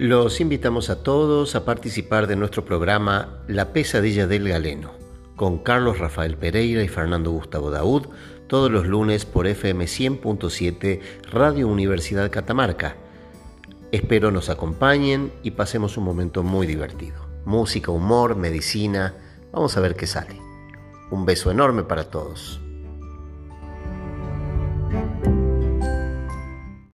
Los invitamos a todos a participar de nuestro programa La pesadilla del galeno, con Carlos Rafael Pereira y Fernando Gustavo Daud, todos los lunes por FM 100.7 Radio Universidad Catamarca. Espero nos acompañen y pasemos un momento muy divertido. Música, humor, medicina, vamos a ver qué sale. Un beso enorme para todos.